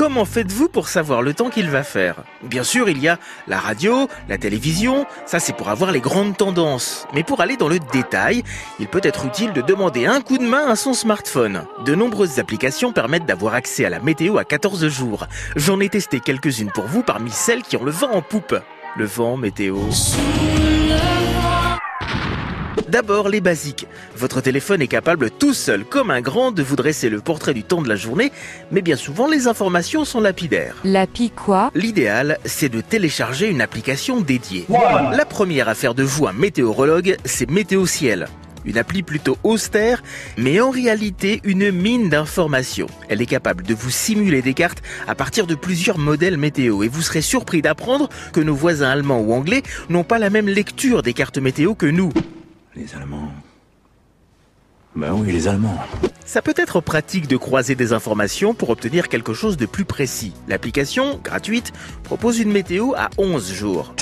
comment faites-vous pour savoir le temps qu'il va faire? Bien sûr, il y a la radio, la télévision, ça c'est pour avoir les grandes tendances. Mais pour aller dans le détail, il peut être utile de demander un coup de main à son smartphone. De nombreuses applications permettent d'avoir accès à la météo à 14 jours. J'en ai testé quelques-unes pour vous parmi celles qui ont le vent en poupe. Le vent, météo. D'abord les basiques. Votre téléphone est capable tout seul, comme un grand, de vous dresser le portrait du temps de la journée, mais bien souvent les informations sont lapidaires. L'appli quoi? L'idéal, c'est de télécharger une application dédiée. La première à faire de vous un météorologue, c'est Météo Ciel. Une appli plutôt austère, mais en réalité une mine d'informations. Elle est capable de vous simuler des cartes à partir de plusieurs modèles météo et vous serez surpris d'apprendre que nos voisins allemands ou anglais n'ont pas la même lecture des cartes météo que nous. Les Allemands. Ben oui, les Allemands. Ça peut être pratique de croiser des informations pour obtenir quelque chose de plus précis. L'application, gratuite, propose une météo à 11 jours.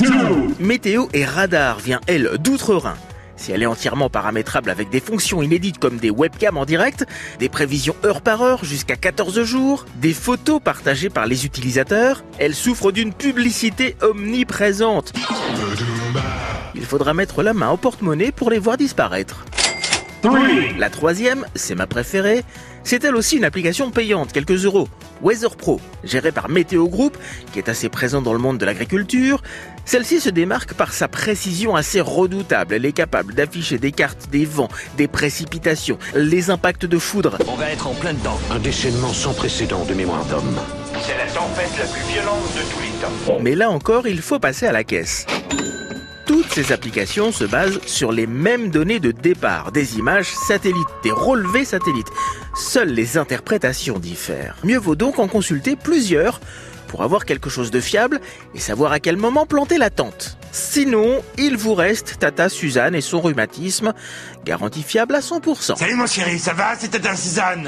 Météo et radar vient, elle, d'outre-Rhin. Si elle est entièrement paramétrable avec des fonctions inédites comme des webcams en direct, des prévisions heure par heure jusqu'à 14 jours, des photos partagées par les utilisateurs, elle souffre d'une publicité omniprésente. Il faudra mettre la main au porte-monnaie pour les voir disparaître. La troisième, c'est ma préférée, c'est elle aussi une application payante, quelques euros. Weather Pro, gérée par Météo Group, qui est assez présent dans le monde de l'agriculture. Celle-ci se démarque par sa précision assez redoutable. Elle est capable d'afficher des cartes des vents, des précipitations, les impacts de foudre. On va être en plein dedans. Un déchaînement sans précédent de mémoire d'homme. C'est la tempête la plus violente de tous les temps. Mais là encore, il faut passer à la caisse. Toutes ces applications se basent sur les mêmes données de départ, des images satellites, des relevés satellites. Seules les interprétations diffèrent. Mieux vaut donc en consulter plusieurs pour avoir quelque chose de fiable et savoir à quel moment planter la tente. Sinon, il vous reste Tata Suzanne et son rhumatisme, garantie fiable à 100%. Salut mon chéri, ça va? C'est Tata Suzanne